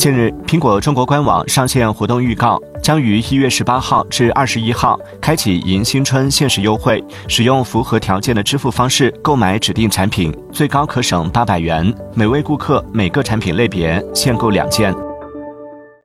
近日苹果中国官网上线活动预告将于一月十八号至二十一号开启迎新春限时优惠使用符合条件的支付方式购买指定产品最高可省八百元。每位顾客每个产品类别限购两件。